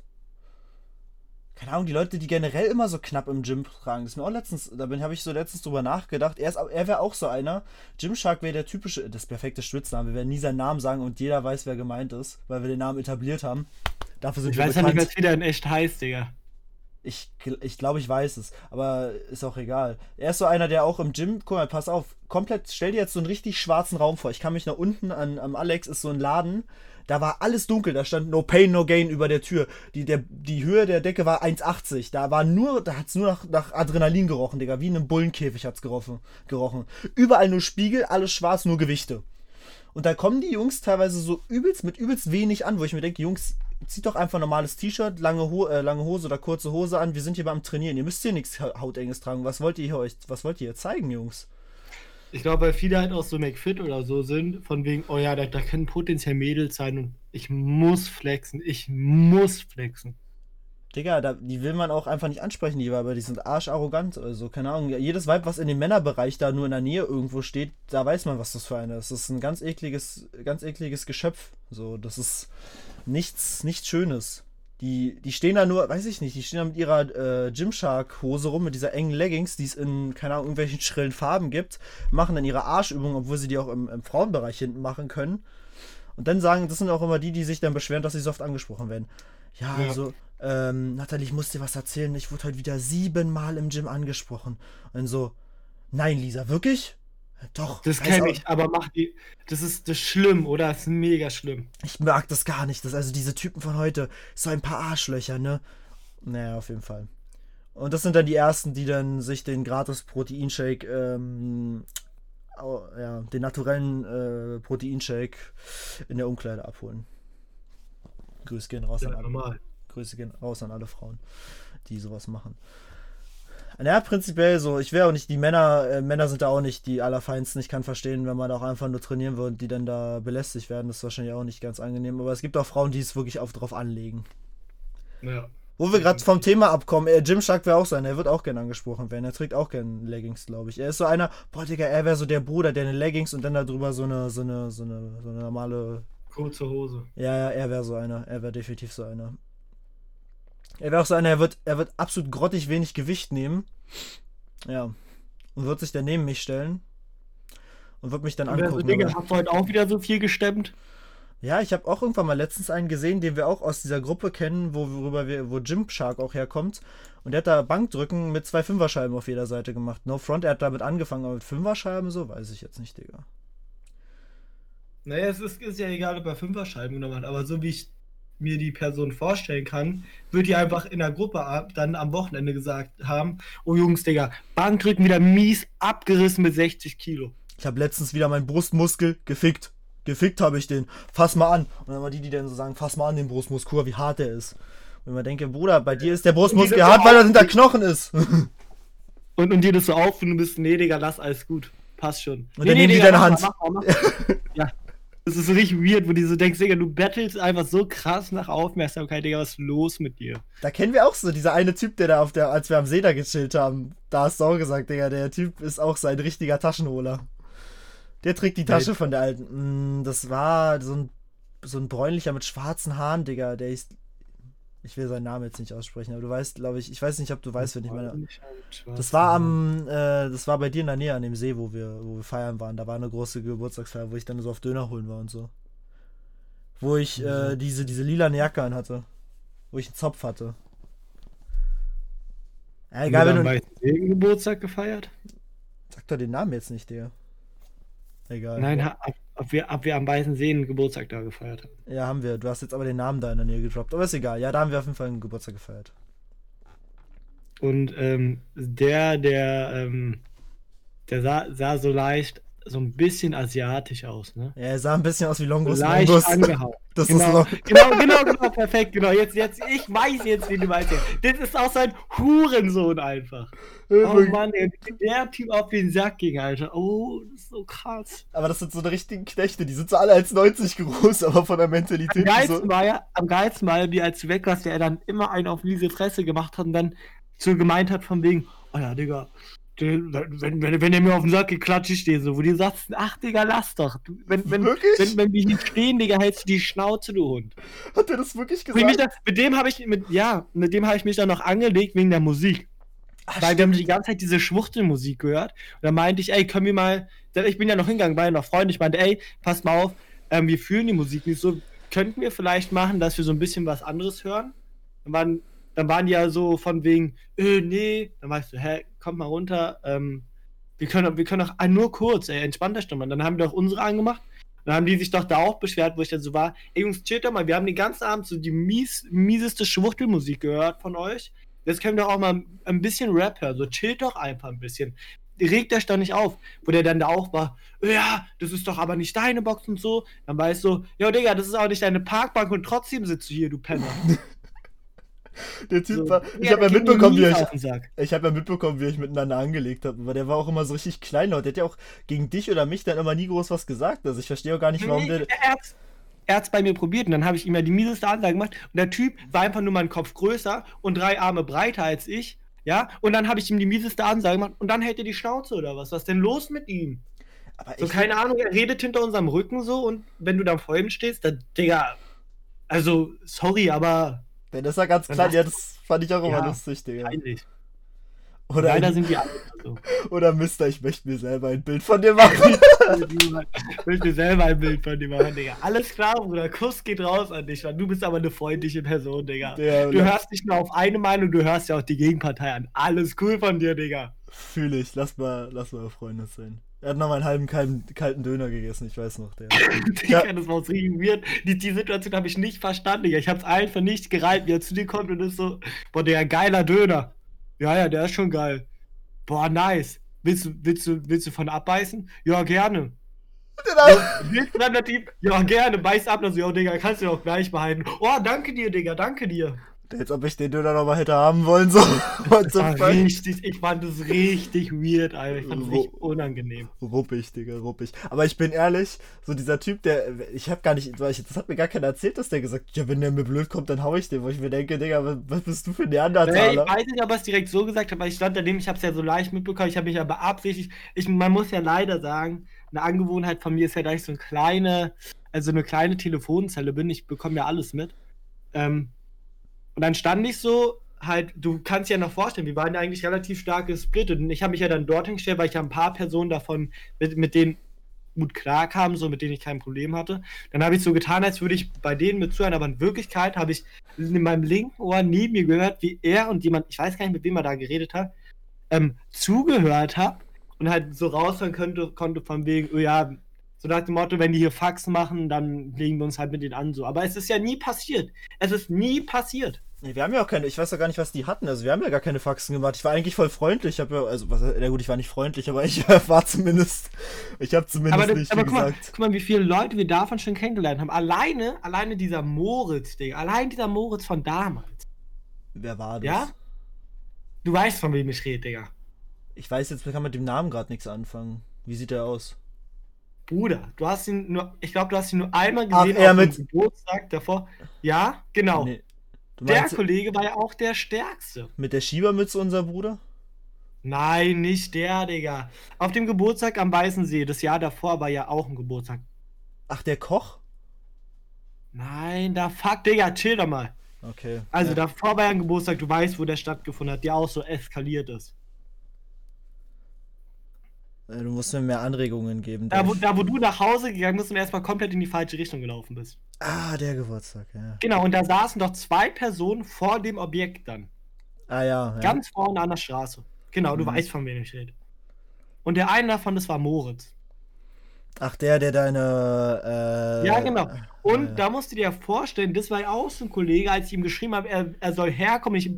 Keine Ahnung, die Leute, die generell immer so knapp im Gym tragen, das ist mir auch letztens, da habe ich so letztens drüber nachgedacht. Er, er wäre auch so einer. Gymshark wäre der typische, das perfekte Schwitzname. Wir werden nie seinen Namen sagen und jeder weiß, wer gemeint ist, weil wir den Namen etabliert haben. Dafür sind ich wir weiß bekannt. ja nicht, was wieder in echt heißt, Digga. Ich, ich glaube, ich weiß es, aber ist auch egal. Er ist so einer, der auch im Gym, guck mal, pass auf, komplett, stell dir jetzt so einen richtig schwarzen Raum vor. Ich kann mich nach unten an, am Alex ist so ein Laden, da war alles dunkel, da stand No Pain, No Gain über der Tür. Die, der, die Höhe der Decke war 1,80. Da war nur, da hat es nur nach, nach Adrenalin gerochen, Digga. Wie in einem Bullenkäfig hat es gerochen, gerochen. Überall nur Spiegel, alles schwarz, nur Gewichte. Und da kommen die Jungs teilweise so übelst mit übelst wenig an, wo ich mir denke, Jungs, zieht doch einfach ein normales T-Shirt, lange, Ho äh, lange Hose oder kurze Hose an. Wir sind hier beim Trainieren. Ihr müsst hier nichts Hautenges tragen. Was wollt ihr euch, was wollt ihr zeigen, Jungs? Ich glaube, weil viele halt auch so McFit oder so sind, von wegen, oh ja, da, da können potenziell Mädels sein und ich muss flexen. Ich muss flexen. Digga, da, die will man auch einfach nicht ansprechen, die Weiber, die sind arscharrogant oder so, keine Ahnung. Jedes Weib, was in dem Männerbereich da nur in der Nähe irgendwo steht, da weiß man, was das für eine ist. Das ist ein ganz ekliges, ganz ekliges Geschöpf. So, das ist nichts, nichts Schönes. Die, die stehen da nur, weiß ich nicht, die stehen da mit ihrer äh, Gymshark-Hose rum, mit dieser engen Leggings, die es in, keine Ahnung, irgendwelchen schrillen Farben gibt, machen dann ihre Arschübungen, obwohl sie die auch im, im Frauenbereich hinten machen können. Und dann sagen, das sind auch immer die, die sich dann beschweren, dass sie so oft angesprochen werden. Ja, ja. also ähm, Nathalie, ich muss dir was erzählen. Ich wurde heute wieder siebenmal im Gym angesprochen. Und so, nein, Lisa, wirklich? Doch. Das kenne ich, aber mach die. Das ist das ist schlimm, oder? Das ist mega schlimm. Ich mag das gar nicht. Das, also diese Typen von heute, so ein paar Arschlöcher, ne? Naja, auf jeden Fall. Und das sind dann die ersten, die dann sich den gratis Proteinshake, ähm, ja, den naturellen äh, Proteinshake in der Umkleide abholen. Grüße gehen raus Ja, an alle. normal. Grüße gehen raus an alle Frauen, die sowas machen. Naja, prinzipiell so, ich wäre auch nicht, die Männer, äh, Männer sind da auch nicht die allerfeinsten. Ich kann verstehen, wenn man auch einfach nur trainieren und die dann da belästigt werden, das ist wahrscheinlich auch nicht ganz angenehm. Aber es gibt auch Frauen, die es wirklich auf drauf anlegen. Ja. Wo wir gerade vom Thema abkommen, äh, Jim Shark wäre auch sein, er wird auch gern angesprochen werden. Er trägt auch gern Leggings, glaube ich. Er ist so einer, boah, Digga, er wäre so der Bruder, der eine Leggings und dann darüber so eine, so eine, so eine, so eine normale Kurze Hose. ja, ja, er wäre so einer. Er wäre definitiv so einer. Er wäre auch so einer, er wird, er wird absolut grottig wenig Gewicht nehmen. Ja. Und wird sich dann neben mich stellen. Und wird mich dann angucken. Digga, aber- hast du heute auch wieder so viel gestemmt? ja, ich habe auch irgendwann mal letztens einen gesehen, den wir auch aus dieser Gruppe kennen, wo, worüber wir, wo Jim Shark auch herkommt. Und der hat da Bankdrücken mit zwei Fünferscheiben auf jeder Seite gemacht. No Front, er hat damit angefangen, aber mit Fünferscheiben so, weiß ich jetzt nicht, Digga. Naja, es ist, ist ja egal, ob er Fünferscheiben genommen hat, aber so wie ich mir die Person vorstellen kann, wird die einfach in der Gruppe ab, dann am Wochenende gesagt haben, oh Jungs, Digga, Bankdrücken wieder mies abgerissen mit 60 Kilo. Ich habe letztens wieder meinen Brustmuskel gefickt. Gefickt habe ich den. Fass mal an. Und dann mal die, die dann so sagen, fass mal an den Brustmuskel, wie hart der ist. Und mir denke, Bruder, bei dir ist der Brustmuskel das hart, weil er hinter. Knochen ist. Und, und dir das so auf und du bist, nee, Digga, lass alles gut. Passt schon. Und nee, dann nee, nehmen die Digga, deine mach Hand. Mal, mach mal, mach mal. ja. Das ist so richtig weird, wo du so denkst, Digga, du battlest einfach so krass nach Aufmerksamkeit, Digga, was ist los mit dir? Da kennen wir auch so, dieser eine Typ, der da auf der, als wir am See da gechillt haben, da hast du auch gesagt, Digga, der Typ ist auch sein richtiger Taschenholer. Der trägt die Tasche Welcher? von der alten. Mm, Das war so ein, so ein bräunlicher mit schwarzen Haaren, Digga, der ist. Ich will seinen Namen jetzt nicht aussprechen, aber du weißt, glaube ich, ich weiß nicht, ob du weißt, wenn ich meine. Das war am, äh, das war bei dir in der Nähe an dem See, wo wir, wo wir feiern waren. Da war eine große Geburtstagsfeier, wo ich dann so auf Döner holen war und so. Wo ich äh, diese, diese lilane Jacke an hatte. Wo ich einen Zopf hatte. Ja, egal, wenn du. du Geburtstag gefeiert? Sag doch den Namen jetzt nicht, Digga. Egal. Nein, ha- ob, wir, ob wir am Weißen See einen Geburtstag da gefeiert haben. Ja, haben wir. Du hast jetzt aber den Namen da in der Nähe gedroppt. Aber ist egal. Ja, da haben wir auf jeden Fall einen Geburtstag gefeiert. Und ähm, der, der, ähm, der sah, sah so leicht, so ein bisschen asiatisch aus, ne? Ja, er sah ein bisschen aus wie Longus leicht Longus. angehauen. Das genau, ist noch. genau, genau, genau, perfekt, genau. Jetzt, jetzt, ich weiß jetzt, wie du meinst. Das ist auch sein Hurensohn einfach. Oh Mann, wie der Typ auf den Sack ging, Alter. Oh, das ist so krass. Aber das sind so eine richtigen Knechte. Die sind so alle als 90 groß, aber von der Am Mentalität geilsten so. war ja, am geilsten war wie als weg warst, der dann immer einen auf diese Fresse gemacht hat und dann so gemeint hat von wegen, oh ja, Digga, der- wenn, wenn, wenn er mir auf den Sack ich dir so, wo du sagst, ach Digga, lass doch. Du, wenn, wenn, Wirklich? wenn, wenn wir hier stehen, Digga, hältst du die Schnauze, du Hund. Hat er das wirklich gesagt? da, mit dem habe ich, mit, ja, mit dem habe ich mich dann noch angelegt wegen der Musik. Ach, Weil wir haben die ganze Zeit diese Schwuchtelmusik gehört. Und da meinte ich, ey, können wir mal. Ich bin ja noch hingegangen bei noch Freunden. Ich meinte, ey, passt mal auf, ähm, wir fühlen die Musik nicht so. Könnten wir vielleicht machen, dass wir so ein bisschen was anderes hören? Dann waren, dann waren die ja so von wegen, äh, nee. Dann weißt du, hä, kommt mal runter. Ähm, wir können, wir können doch ah, nur kurz, ey, entspannt Stimme. Dann haben wir doch unsere angemacht. Dann haben die sich doch da auch beschwert, wo ich dann so war, ey Jungs, chillt doch mal, wir haben den ganzen Abend so die mies, mieseste Schwuchtelmusik gehört von euch. Jetzt können wir doch auch mal ein bisschen Rap hören, so chillt doch einfach ein bisschen. Regt euch doch nicht auf, wo der dann da auch war, ja, das ist doch aber nicht deine Box und so. Dann weißt du, ja Digga, das ist auch nicht deine Parkbank und trotzdem sitzt du hier, du Penner. Der Typ So. war. Ich Ja, habe ja mitbekommen, wie ich. Ich habe ja mitbekommen, wie euch miteinander angelegt habt, aber der war auch immer so richtig kleinlaut. Der hat ja auch gegen dich oder mich dann immer nie groß was gesagt. Also ich verstehe auch gar nicht, warum Nee, der. er hat's- er hat's bei mir probiert und dann habe ich ihm ja die mieseste Ansage gemacht und der Typ war einfach nur meinen Kopf größer und drei Arme breiter als ich, ja, und dann habe ich ihm die mieseste Ansage gemacht und dann hält er die Schnauze oder was, was ist denn los mit ihm? Aber So, ich, keine Ahnung, er redet hinter unserem Rücken so und wenn du da vor ihm stehst, dann, Digga, also, sorry, aber wenn das war ganz klein, ja, das fand ich auch immer Ja, lustig, Digga. peinlich. Oder, Leider sind die alle so. oder Mister, ich möchte mir selber ein Bild von dir machen. Ich will dir selber ein Bild von dir machen, Digga. Alles klar, Bruder. Kuss geht raus an dich, Mann. Du bist aber eine freundliche Person, Digga. Der, Du hörst nicht nur auf eine Meinung, du hörst ja auch die Gegenpartei an. Alles cool von dir, Digga. Fühle ich. Lass mal, lass mal Freunde sein. Er hat noch mal einen halben kalten, kalten Döner gegessen, ich weiß noch. Der. Digga, das war so weird. Die, die Situation habe ich nicht verstanden, Digga. Ich hab's einfach nicht gereiht, wie er zu dir kommt und ist so, boah, der geiler Döner. Ja, ja, der ist schon geil. Boah, nice. Willst du, willst du, willst du von abbeißen? Ja, gerne. Willst du dann der Typ? Ja, gerne, beiß ab. Also, ja, Digga, kannst du ja auch gleich behalten. Oh, danke dir, Digga, danke dir. Als ob ich den Döner noch mal hätte haben wollen. So. Das war richtig, ich fand das richtig weird, Alter. Ich fand es richtig unangenehm. Ruppig, Digga, ruppig. Aber ich bin ehrlich, so dieser Typ, der, ich hab gar nicht, weil ich, das hat mir gar keiner erzählt, dass der gesagt, ja, wenn der mir blöd kommt, dann hau ich den, wo ich mir denke, Digga, was, bist du für ein Nee, ich Neandertaler? weiß nicht, ob er es direkt so gesagt hat, aber ich stand daneben, ich habe es ja so leicht mitbekommen, ich habe mich ja beabsichtigt. Ich, man muss ja leider sagen, eine Angewohnheit von mir ist ja, dass ich so eine kleine, also eine kleine Telefonzelle bin, ich bekomme ja alles mit. Ähm, und dann stand ich so, halt, du kannst dir ja noch vorstellen, wir waren ja eigentlich relativ stark gesplittet und ich habe mich ja dann dorthin gestellt, weil ich ja ein paar Personen davon, mit, mit denen gut klar kam, so mit denen ich kein Problem hatte. Dann habe ich so getan, als würde ich bei denen mit zuhören, aber in Wirklichkeit habe ich in meinem linken Ohr neben mir gehört, wie er und jemand, ich weiß gar nicht, mit wem er da geredet hat, ähm, zugehört hat und halt so raushören könnte, konnte von wegen, oh ja, so nach dem Motto, wenn die hier Fax machen, dann legen wir uns halt mit denen an so. Aber es ist ja nie passiert. Es ist nie passiert. Nee, wir haben ja auch keine, ich weiß ja gar nicht, was die hatten, also wir haben ja gar keine Faxen gemacht. Ich war eigentlich voll freundlich, ich habe ja, also, was, na gut, ich war nicht freundlich, aber ich war zumindest, ich habe zumindest Aber, nicht, aber guck, mal, gesagt. guck mal, wie viele Leute wir davon schon kennengelernt haben. Alleine, alleine dieser Moritz, Digga. Allein dieser Moritz von damals. Wer war das? Ja? Du weißt, von wem ich rede, Digga. Ich weiß jetzt, man kann mit dem Namen gerade nichts anfangen. Wie sieht der aus? Bruder, du hast ihn nur, ich glaube, du hast ihn nur einmal Ach, gesehen er auf dem mit- Geburtstag davor. Ja, genau. Nee. Der Kollege war ja auch der Stärkste. mit der Schiebermütze unser Bruder? Nein, nicht der, Digga. Auf dem Geburtstag am Weißen See, das Jahr davor war ja auch ein Geburtstag. Ach, der Koch? Nein, da fuck, Digga, chill doch mal. Okay. Also ja. davor war ja ein Geburtstag, du weißt, wo der stattgefunden hat, der auch so eskaliert ist. Äh, Du musst mir mehr Anregungen geben. Da wo, da, wo du nach Hause gegangen bist und erstmal komplett in die falsche Richtung gelaufen bist. Ah, der Geburtstag, ja. Genau, und da saßen doch zwei Personen vor dem Objekt dann. Ah ja, ja. Ganz vorne an der Straße. Genau, du Mhm. weißt, von wem ich rede. Und der eine davon, das war Moritz. Ach, der, der deine. Äh, Ja, genau. Und äh, da musst du dir vorstellen, das war ja auch so ein Kollege, als ich ihm geschrieben habe, er, er soll herkommen, ich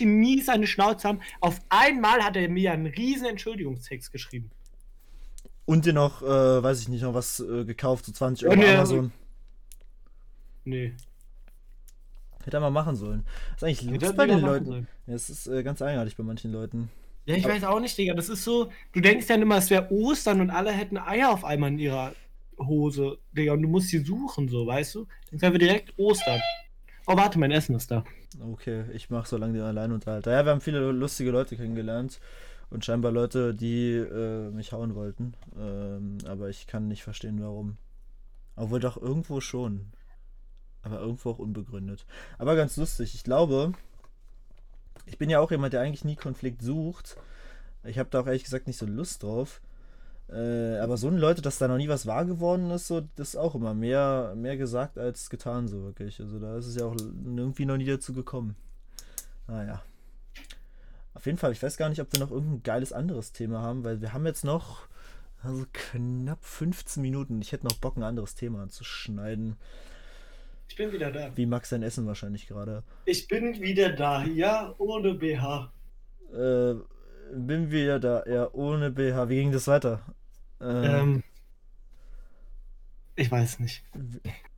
ihm mies eine Schnauze haben. Auf einmal hat er mir einen riesen Entschuldigungstext geschrieben. Und dir noch, äh, weiß ich nicht, noch was äh, gekauft, so 20 Ja, Euro nee, Amazon. Nee. Hätte er mal machen sollen. Das ist eigentlich los bei den Leuten. Ja, es ist äh, ganz eigenartig bei manchen Leuten. Ja, ich Aber- weiß auch nicht, Digga. Das ist so, du denkst ja immer, es wäre Ostern und alle hätten Eier auf einmal in ihrer Hose, Digga. Und du musst sie suchen, so, weißt du? Dann wäre direkt Ostern. Oh, warte, mein Essen ist da. Okay, ich mach so lange den Alleinunterhalter. Ja, wir haben viele lustige Leute kennengelernt. Und scheinbar Leute, die äh, mich hauen wollten. Ähm, aber ich kann nicht verstehen, warum. Obwohl doch irgendwo schon. Aber irgendwo auch unbegründet. Aber ganz lustig. Ich glaube, ich bin ja auch jemand, der eigentlich nie Konflikt sucht. Ich habe da auch ehrlich gesagt nicht so Lust drauf. Äh, aber so Leute, dass da noch nie was wahr geworden ist, so, das ist auch immer mehr, mehr gesagt als getan, so wirklich. Also da ist es ja auch irgendwie noch nie dazu gekommen. Naja. Auf jeden Fall, ich weiß gar nicht, ob wir noch irgendein geiles anderes Thema haben, weil wir haben jetzt noch also knapp 15 Minuten. Ich hätte noch Bock, ein anderes Thema anzuschneiden. Ich bin wieder da. Wie Max sein Essen wahrscheinlich gerade. Ich bin wieder da, ja, ohne BH. Äh, bin wieder da, ja, ohne BH. Wie ging das weiter? Äh, Ähm, ich weiß nicht.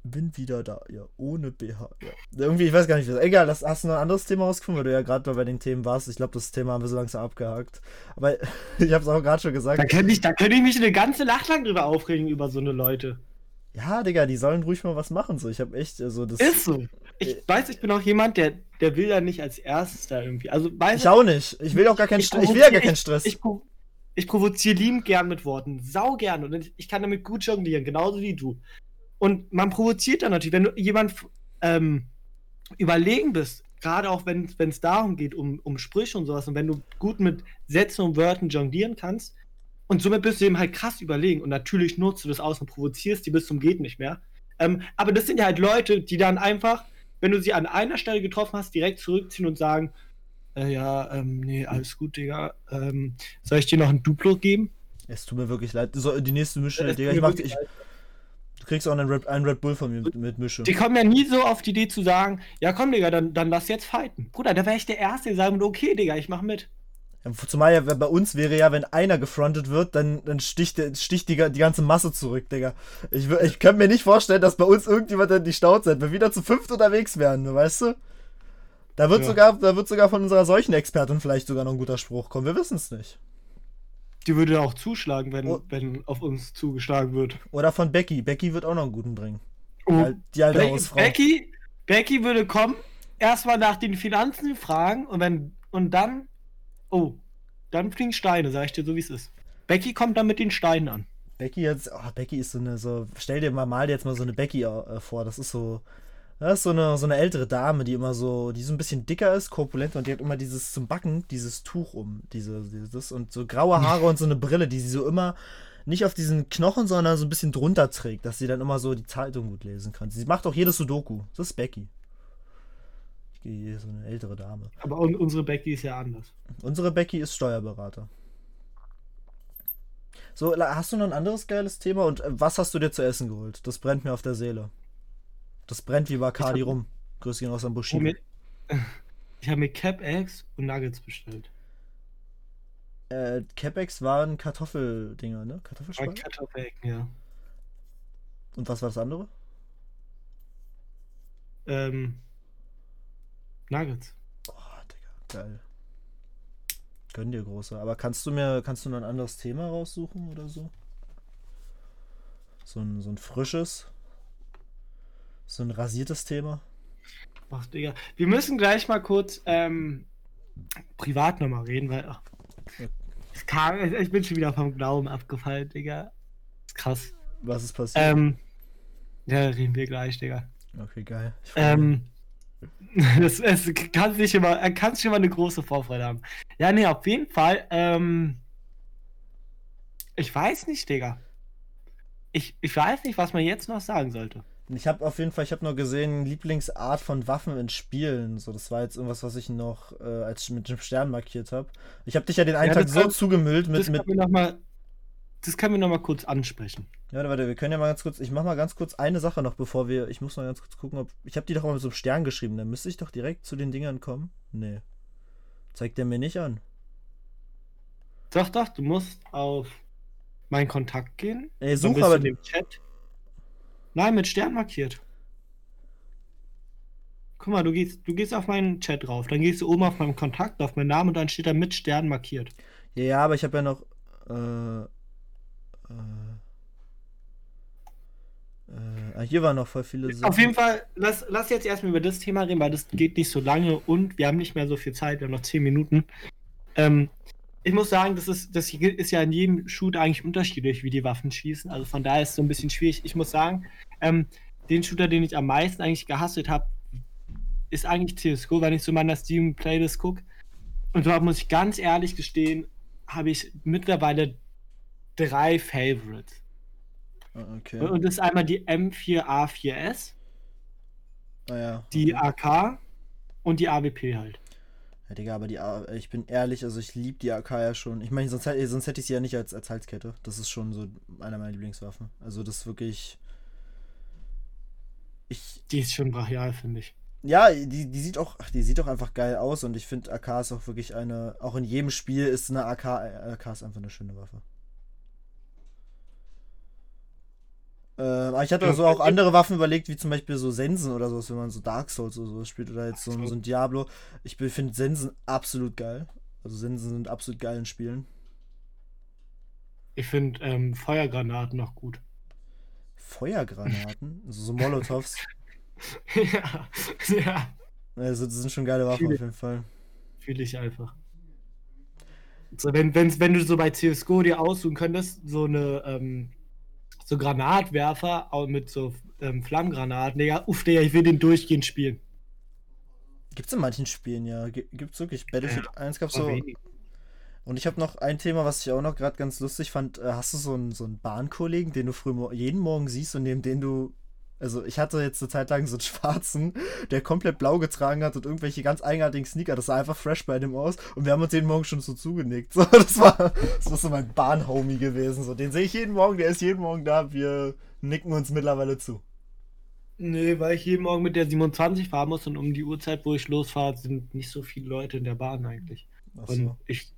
bin wieder da, ja, ohne BH. Ja. Irgendwie, ich weiß gar nicht, was. Egal, das, hast du noch ein anderes Thema rausgefunden, weil du ja gerade bei den Themen warst. Ich glaube, das Thema haben wir so langsam abgehakt. Aber ich habe es auch gerade schon gesagt. Da könnte ich, da könnte ich mich eine ganze Nacht lang drüber aufregen über so eine Leute. Ja, Digga, die sollen ruhig mal was machen. So, ich habe echt, also das. Ist so. Ich weiß, ich bin auch jemand, der, der will ja nicht als erstes da irgendwie. Also, weißt Ich auch nicht. Ich will auch gar keinen Ich Stress. Ich will ja gar keinen Stress. Ich, pro- ich provoziere liebend gern mit Worten. Sau gern. Und ich, kann damit gut jonglieren, genauso wie du. Und man provoziert dann natürlich, wenn du jemand ähm, überlegen bist, gerade auch wenn es darum geht, um, um Sprüche und sowas, und wenn du gut mit Sätzen und Wörtern jonglieren kannst, und somit bist du eben halt krass überlegen. Und natürlich nutzt du das aus und provozierst die bis zum Geht nicht mehr. Ähm, aber das sind ja halt Leute, die dann einfach, wenn du sie an einer Stelle getroffen hast, direkt zurückziehen und sagen, äh, ja, ähm, nee, alles gut, Digga. Ähm, soll ich dir noch ein Duplo geben? Es tut mir wirklich leid. So, die nächste Mische, Digga, ich mach, ich, du kriegst auch einen Red, einen Red Bull von mir mit, mit Mische. Die kommen ja nie so auf die Idee zu sagen, ja komm, Digga, dann, dann lass jetzt fighten. Bruder, da wäre ich der Erste, der sagen würde, okay, Digga, ich mach mit. Ja, zumal ja bei uns wäre ja, wenn einer gefrontet wird, dann, dann sticht, sticht die, die ganze Masse zurück, Digga. Ich, ich könnte mir nicht vorstellen, dass bei uns irgendjemand dann die Staut wenn wir wieder zu fünft unterwegs wären, weißt du? Da wird, ja. sogar, da wird sogar von unserer Seuchenexpertin vielleicht sogar noch ein guter Spruch kommen. Wir wissen es nicht. Die würde auch zuschlagen, wenn, oh. wenn auf uns zugeschlagen wird. Oder von Becky. Becky wird auch noch einen guten bringen. Oh. Die alte Be Hausfrau. Becky, Becky würde kommen, erstmal nach den Finanzen fragen und wenn und dann Oh, dann fliegen Steine, sag ich dir so, wie es ist. Becky kommt dann mit den Steinen an. Becky jetzt, oh, Becky ist so eine, so, stell dir mal, mal jetzt mal so eine Becky äh, vor, das ist so, das ist so eine, so eine ältere Dame, die immer so, die so ein bisschen dicker ist, korpulent und die hat immer dieses zum Backen, dieses Tuch um, diese, dieses und so graue Haare und so eine Brille, die sie so immer nicht auf diesen Knochen, sondern so ein bisschen drunter trägt, dass sie dann immer so die Zeitung gut lesen kann. Sie macht auch jedes Sudoku. Das ist Becky die so eine ältere Dame. Aber un unsere Becky ist ja anders. Unsere Becky ist Steuerberater. So, hast du noch ein anderes geiles Thema und äh, was hast du dir zu essen geholt? Das brennt mir auf der Seele. Das brennt wie Bacardi hab, rum. Grüß ihn aus am Bushido. Ich habe mir Cap Eggs und Nuggets bestellt. Äh, Cap Eggs waren Kartoffeldinger, ne? Kartoffelspalten? Kartoffelecken, ja. Und was war das andere? Ähm, Nuggets. Oh, Digga, geil. Gönn dir große. Aber kannst du mir, kannst du noch ein anderes Thema raussuchen oder so? So ein, so ein frisches, so ein rasiertes Thema? Ach, Digga. Wir müssen gleich mal kurz ähm, privat nochmal reden, weil ach, kam, ich bin schon wieder vom Glauben abgefallen, Digga. Krass. Was ist passiert? Ähm, ja, reden wir gleich, Digga. Okay, geil. Ähm, Das, das kann sich immer, er kann sich immer eine große Vorfreude haben. Ja, nee, auf jeden Fall. Ähm, ich weiß nicht, Digga. Ich, ich weiß nicht, was man jetzt noch sagen sollte. Ich habe auf jeden Fall, ich habe nur gesehen, Lieblingsart von Waffen in Spielen. So, das war jetzt irgendwas, was ich noch äh, als mit dem Stern markiert habe. Ich habe dich ja den einen ja, Tag so zugemüllt mit. Das mit noch mal, das können wir noch mal kurz ansprechen. Ja, warte, wir können ja mal ganz kurz. Ich mach mal ganz kurz eine Sache noch, bevor wir. Ich muss mal ganz kurz gucken, ob. Ich habe die doch mal mit so einem Stern geschrieben. Dann müsste ich doch direkt zu den Dingern kommen. Nee. Zeigt der mir nicht an. Doch, doch, du musst auf meinen Kontakt gehen. Ey, such aber. dem Chat. Nein, mit Stern markiert. Guck mal, du gehst, du gehst auf meinen Chat drauf. Dann gehst du oben auf meinen Kontakt, auf meinen Namen und dann steht da mit Stern markiert. Ja, ja aber ich habe ja noch. Äh, äh, äh, hier waren noch voll viele Sachen. Auf jeden Fall, lass, lass jetzt erstmal über das Thema reden, weil das geht nicht so lange und wir haben nicht mehr so viel Zeit, wir haben noch 10 Minuten. Ähm, ich muss sagen, das ist, das ist ja in jedem Shoot eigentlich unterschiedlich, wie die Waffen schießen. Also von daher ist es so ein bisschen schwierig. Ich muss sagen, ähm, den Shooter, den ich am meisten eigentlich gehasselt habe, ist eigentlich CSGO, wenn ich so meiner Steam-Playlist gucke. Und dort muss ich ganz ehrlich gestehen, habe ich mittlerweile drei Favorites. Ah, okay. Und das ist einmal die M4A4S, ah, ja. die AK und die AWP halt. Ja, Digga, aber die A ich bin ehrlich, also ich liebe die AK ja schon. Ich meine, sonst, sonst hätte ich sie ja nicht als, als Halskette. Das ist schon so einer meiner Lieblingswaffen. Also das ist wirklich. Ich. Die ist schon brachial, finde ich. Ja, die, die sieht auch, die sieht auch einfach geil aus und ich finde AK ist auch wirklich eine, auch in jedem Spiel ist eine AK, AK ist einfach eine schöne Waffe. Äh, aber ich hatte also auch andere Waffen überlegt, wie zum Beispiel so Sensen oder so, wenn man so Dark Souls oder so spielt oder jetzt so, so ein Diablo. Ich finde Sensen absolut geil. Also Sensen sind absolut geil in Spielen. Ich finde ähm, Feuergranaten noch gut. Feuergranaten? also so Molotovs. ja, ja. Also das sind schon geile Waffen Fühl auf jeden Fall. Fühle ich einfach. So, wenn, wenn, wenn du so bei CSGO dir aussuchen könntest, so eine ähm, so Granatwerfer auch mit so ähm, Flammgranaten. Digga, uff, Digga, ich will den durchgehend spielen. Gibt's in manchen Spielen, ja. Gi- Gibt's wirklich. Battlefield 1 gab's so. wenig. Und ich habe noch ein Thema, was ich auch noch gerade ganz lustig fand. Äh, Hast du so einen, so einen Bahnkollegen, den du früh jeden Morgen siehst und neben den du. Also, ich hatte jetzt eine Zeit lang so einen schwarzen, der komplett blau getragen hat und irgendwelche ganz eigenartigen Sneaker. Das sah einfach fresh bei dem aus. Und wir haben uns jeden Morgen schon so zugenickt. So, das war, das war so mein Bahnhomie gewesen. So, den sehe ich jeden Morgen, der ist jeden Morgen da. Wir nicken uns mittlerweile zu. Nee, weil ich jeden Morgen mit der 27 fahren muss und um die Uhrzeit, wo ich losfahre, sind nicht so viele Leute in der Bahn eigentlich. Und Achso, ich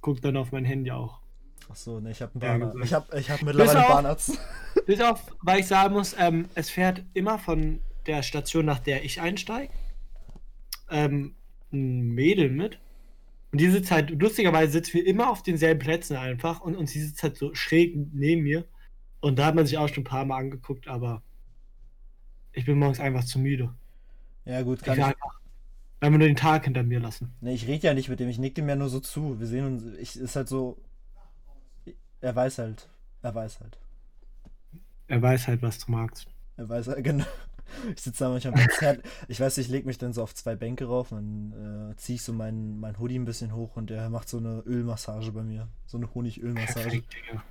gucke dann auf mein Handy auch. Achso ne, ich habe einen Ja, Bahnarzt. Ich habe ich hab mittlerweile einen Bahnarzt. Bis auf, weil ich sagen muss, ähm, es fährt immer von der Station, nach der ich einsteige, ähm, ein Mädel mit. Und die sitzt halt, lustigerweise sitzen wir immer auf denselben Plätzen einfach und, und sie sitzt halt so schräg neben mir. Und da hat man sich auch schon ein paar Mal angeguckt, aber ich bin morgens einfach zu müde. Ja, gut, Ich kann will ich. einfach, einfach nur den Tag hinter mir lassen. Ne, ich rede ja nicht mit dem, ich nick dem ja nur so zu. Wir sehen uns, ich ist halt so. Er weiß halt. Er weiß halt. Er weiß halt, was du magst. Er weiß halt, genau. Ich sitze da manchmal am Zert. Ich weiß, ich lege mich dann so auf zwei Bänke rauf und äh, ziehe ich so meinen mein Hoodie ein bisschen hoch und er macht so eine Ölmassage bei mir. So eine Honigölmassage. Digga.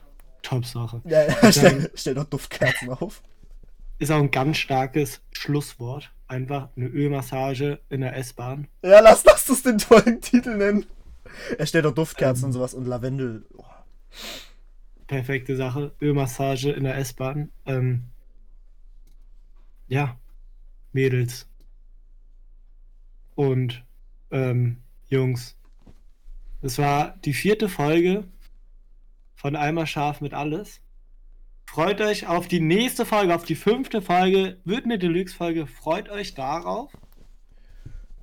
Top-Sache. Ja, er stellt stell doch Duftkerzen auf. Ist auch ein ganz starkes Schlusswort. Einfach eine Ölmassage in der S-Bahn. Ja, lass, lass das den tollen Titel nennen. Er stellt doch Duftkerzen Ähm. und sowas und Lavendel. Oh. Perfekte Sache. Ölmassage in der S-Bahn. Ähm, ja, Mädels. Und ähm, Jungs. Es war die vierte Folge von Eimer Scharf mit alles. Freut euch auf die nächste Folge, auf die fünfte Folge. Wird eine Deluxe-Folge. Freut euch darauf.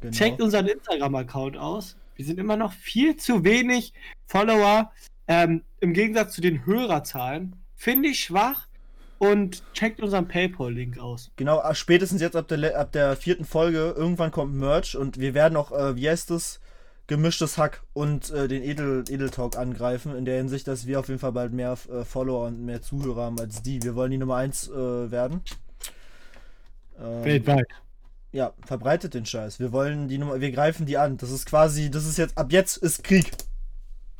Genau. Checkt unseren Instagram-Account aus. Wir sind immer noch viel zu wenig Follower. Ähm, Im Gegensatz zu den Hörerzahlen. Finde ich schwach. Und checkt unseren PayPal-Link aus. Genau, äh, spätestens jetzt ab der, ab der vierten Folge, irgendwann kommt Merch und wir werden auch, äh, wie heißt das, gemischtes Hack und äh, den Edel, Edel Talk angreifen, in der Hinsicht, dass wir auf jeden Fall bald mehr äh, Follower und mehr Zuhörer haben als die. Wir wollen die Nummer 1 äh, werden. Ähm, Weltweit. Ja, verbreitet den Scheiß. Wir wollen die Nummer, wir greifen die an. Das ist quasi, das ist jetzt, ab jetzt ist Krieg.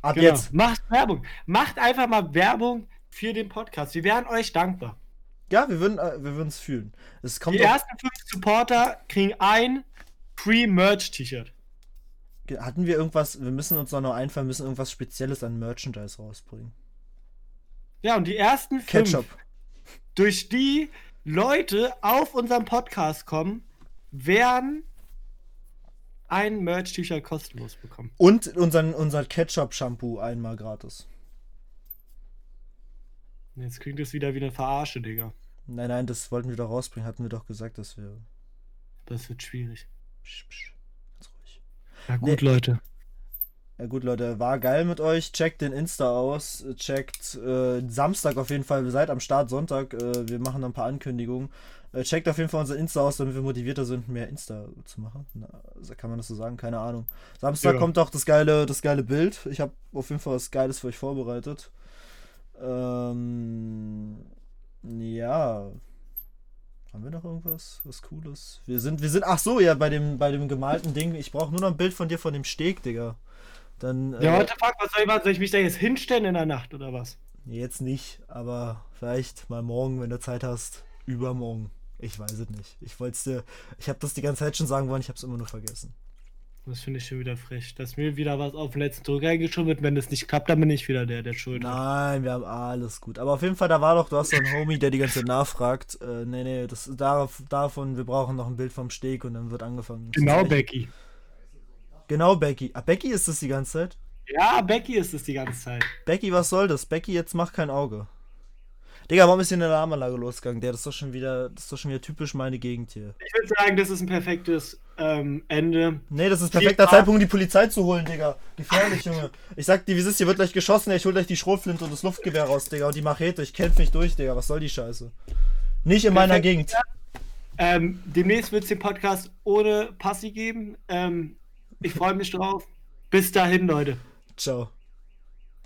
Ab Genau. jetzt. Macht Werbung. Macht einfach mal Werbung für den Podcast. Wir wären euch dankbar. Ja, wir würden äh, wir es fühlen. Es kommt Die ersten fünf Supporter kriegen ein Free-Merch-T-Shirt. hatten wir irgendwas, wir müssen uns noch noch einfallen, müssen irgendwas Spezielles an Merchandise rausbringen. Ja, und die ersten fünf, Ketchup. durch die Leute auf unseren Podcast kommen, werden ein Merch-T-Shirt kostenlos bekommen. Und unseren, unser Ketchup-Shampoo einmal gratis. Jetzt klingt es wieder wie eine Verarsche, Digga. Nein, nein, das wollten wir doch rausbringen. Hatten wir doch gesagt, dass wir. Das wird schwierig. Psch, psch, ganz ruhig. Ja gut, Leute. Ja gut, Leute, war geil mit euch. Checkt den Insta aus. Checkt äh, Samstag auf jeden Fall. Seid am Start Sonntag. Äh, wir machen ein paar Ankündigungen. Äh, checkt auf jeden Fall unser Insta aus, damit wir motivierter sind, mehr Insta zu machen. Na, kann man das so sagen? Keine Ahnung. Samstag Ja. kommt auch das geile, das geile Bild. Ich habe auf jeden Fall was Geiles für euch vorbereitet. Ähm, ja. Haben wir noch irgendwas? Was Cooles? Wir sind, wir sind, ach so, ja, bei dem, bei dem gemalten Ding. Ich brauche nur noch ein Bild von dir von dem Steg, Digga. Dann, Ja, äh, what the fuck, was soll ich machen? Soll ich mich da jetzt hinstellen in der Nacht oder was? jetzt nicht, aber vielleicht mal morgen, wenn du Zeit hast. Übermorgen. Ich weiß es nicht. Ich wollte es dir, ich habe das die ganze Zeit schon sagen wollen, ich habe es immer nur vergessen. Das finde ich schon wieder frech. Dass mir wieder was auf den letzten Drücker eingeschoben wird. Wenn das nicht klappt, dann bin ich wieder der, der schuld. Nein, wir haben alles gut. Aber auf jeden Fall, da war doch, du hast so einen Homie, der die ganze Zeit nachfragt. Äh, nee, nee, das darauf, davon, wir brauchen noch ein Bild vom Steg und dann wird angefangen. Genau, Becky. Genau, Becky. Ah, Becky ist das die ganze Zeit? Ja, Becky ist es die ganze Zeit. Becky, was soll das? Becky, jetzt mach kein Auge. Digga, warum ist hier eine Alarmanlage losgegangen? Der, das ist doch schon wieder, das ist doch schon wieder typisch meine Gegend hier. Ich würde sagen, das ist ein perfektes ähm, Ende. Nee, das ist Viel perfekter Spaß. Zeitpunkt, um die Polizei zu holen, Digga. Gefährlich, Junge. Ich sag dir, wie es ist, hier wird gleich geschossen, ey, ich hol gleich die Schrotflinte und das Luftgewehr raus, Digga. Und die Machete, ich kämpf mich durch, Digga. Was soll die Scheiße? Nicht in meiner Perfekt. Gegend. Ähm, demnächst wird es den Podcast ohne Passi geben. Ähm, ich freue mich drauf. Bis dahin, Leute. Ciao.